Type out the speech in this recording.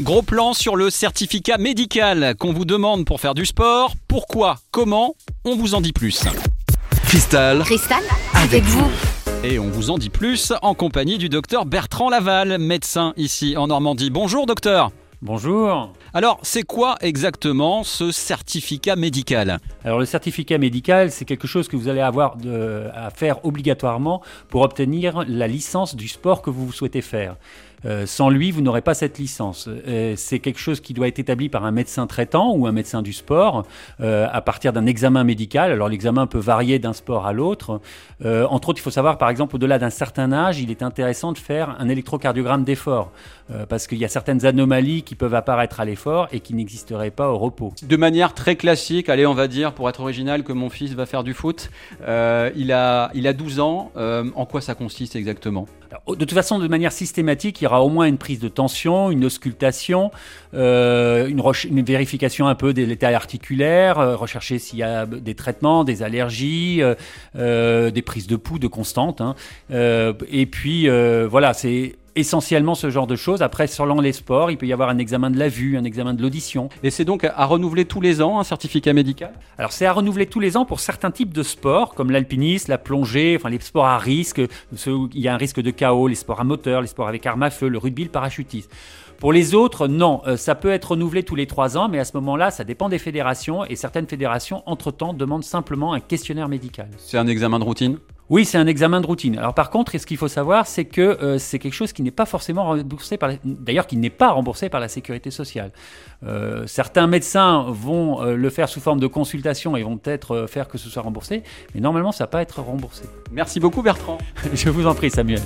Gros plan sur le certificat médical qu'on vous demande pour faire du sport. Pourquoi Comment On vous en dit plus. Cristal, Cristal, avec vous. Et on vous en dit plus en compagnie du docteur Bertrand Laval, médecin ici en Normandie. Bonjour docteur Bonjour. Alors, c'est quoi exactement ce certificat médical? Alors le certificat médical, c'est quelque chose que vous allez avoir de- à faire obligatoirement pour obtenir la licence du sport que vous souhaitez faire. Euh, sans lui, vous n'aurez pas cette licence. Euh, c'est quelque chose qui doit être établi par un médecin traitant ou un médecin du sport euh, à partir d'un examen médical. Alors l'examen peut varier d'un sport à l'autre. Entre autres, il faut savoir, par exemple, au-delà d'un certain âge, il est intéressant de faire un électrocardiogramme d'effort parce qu'il y a certaines anomalies qui peuvent apparaître à l'effort et qui n'existeraient pas au repos. De manière très classique, allez, on va dire, pour être original, que mon fils va faire du foot. Il, a, il a 12 ans. En quoi ça consiste exactement? Alors, de toute façon, de manière systématique, il y aura au moins une prise de tension, une auscultation, euh, une, vérification un peu des l'état articulaire, euh, rechercher s'il y a des traitements, des allergies, euh, euh, des prises de pouls de constante. hein. Et puis, voilà, c'est essentiellement ce genre de choses. Après, selon les sports, il peut y avoir un examen de la vue, un examen de l'audition. Et c'est donc à renouveler tous les ans un certificat médical? Alors c'est à renouveler tous les ans pour certains types de sports, comme l'alpinisme, la plongée, enfin les sports à risque, ceux où il y a un risque de chaos, les sports à moteur, les sports avec arme à feu, le rugby, le parachutisme. Pour les autres, non, Euh, ça peut être renouvelé tous les trois ans, mais à ce moment-là, ça dépend des fédérations, et certaines fédérations, entre-temps, demandent simplement un questionnaire médical. C'est un examen de routine? Oui, c'est un examen de routine. Alors par contre, ce qu'il faut savoir, c'est que euh, c'est quelque chose qui n'est pas forcément remboursé par, la- d'ailleurs, qui n'est pas remboursé par la sécurité sociale. Euh, certains médecins vont euh, le faire sous forme de consultation et vont peut-être faire que ce soit remboursé, mais normalement, ça va pas être remboursé. Merci beaucoup Bertrand. Je vous en prie, Samuel.